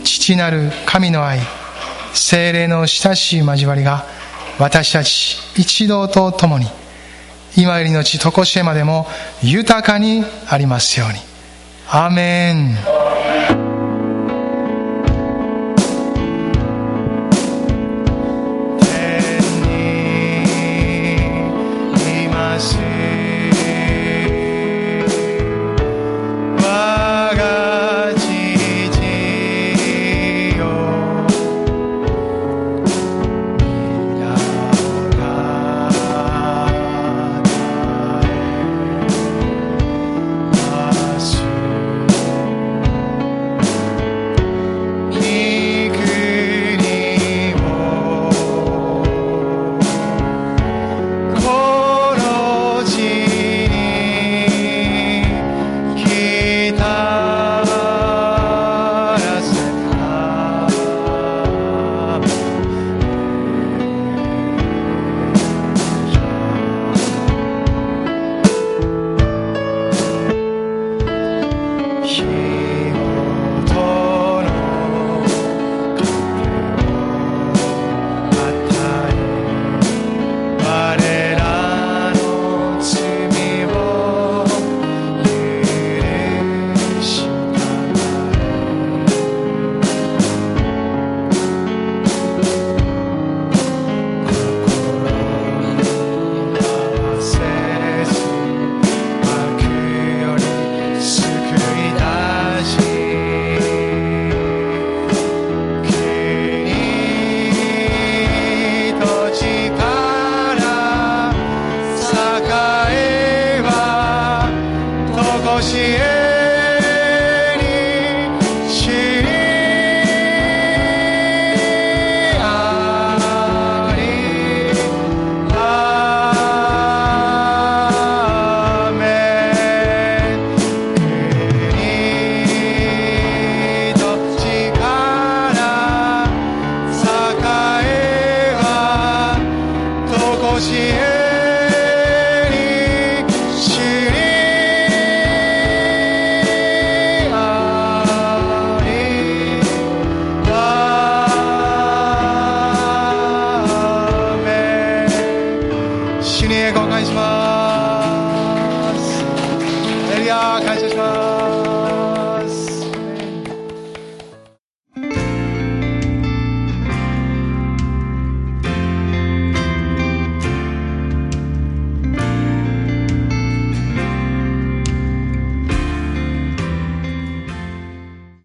父なる神の愛精霊の親しい交わりが私たち一同と共に今よりの地常しえまでも豊かにありますように。アーメン。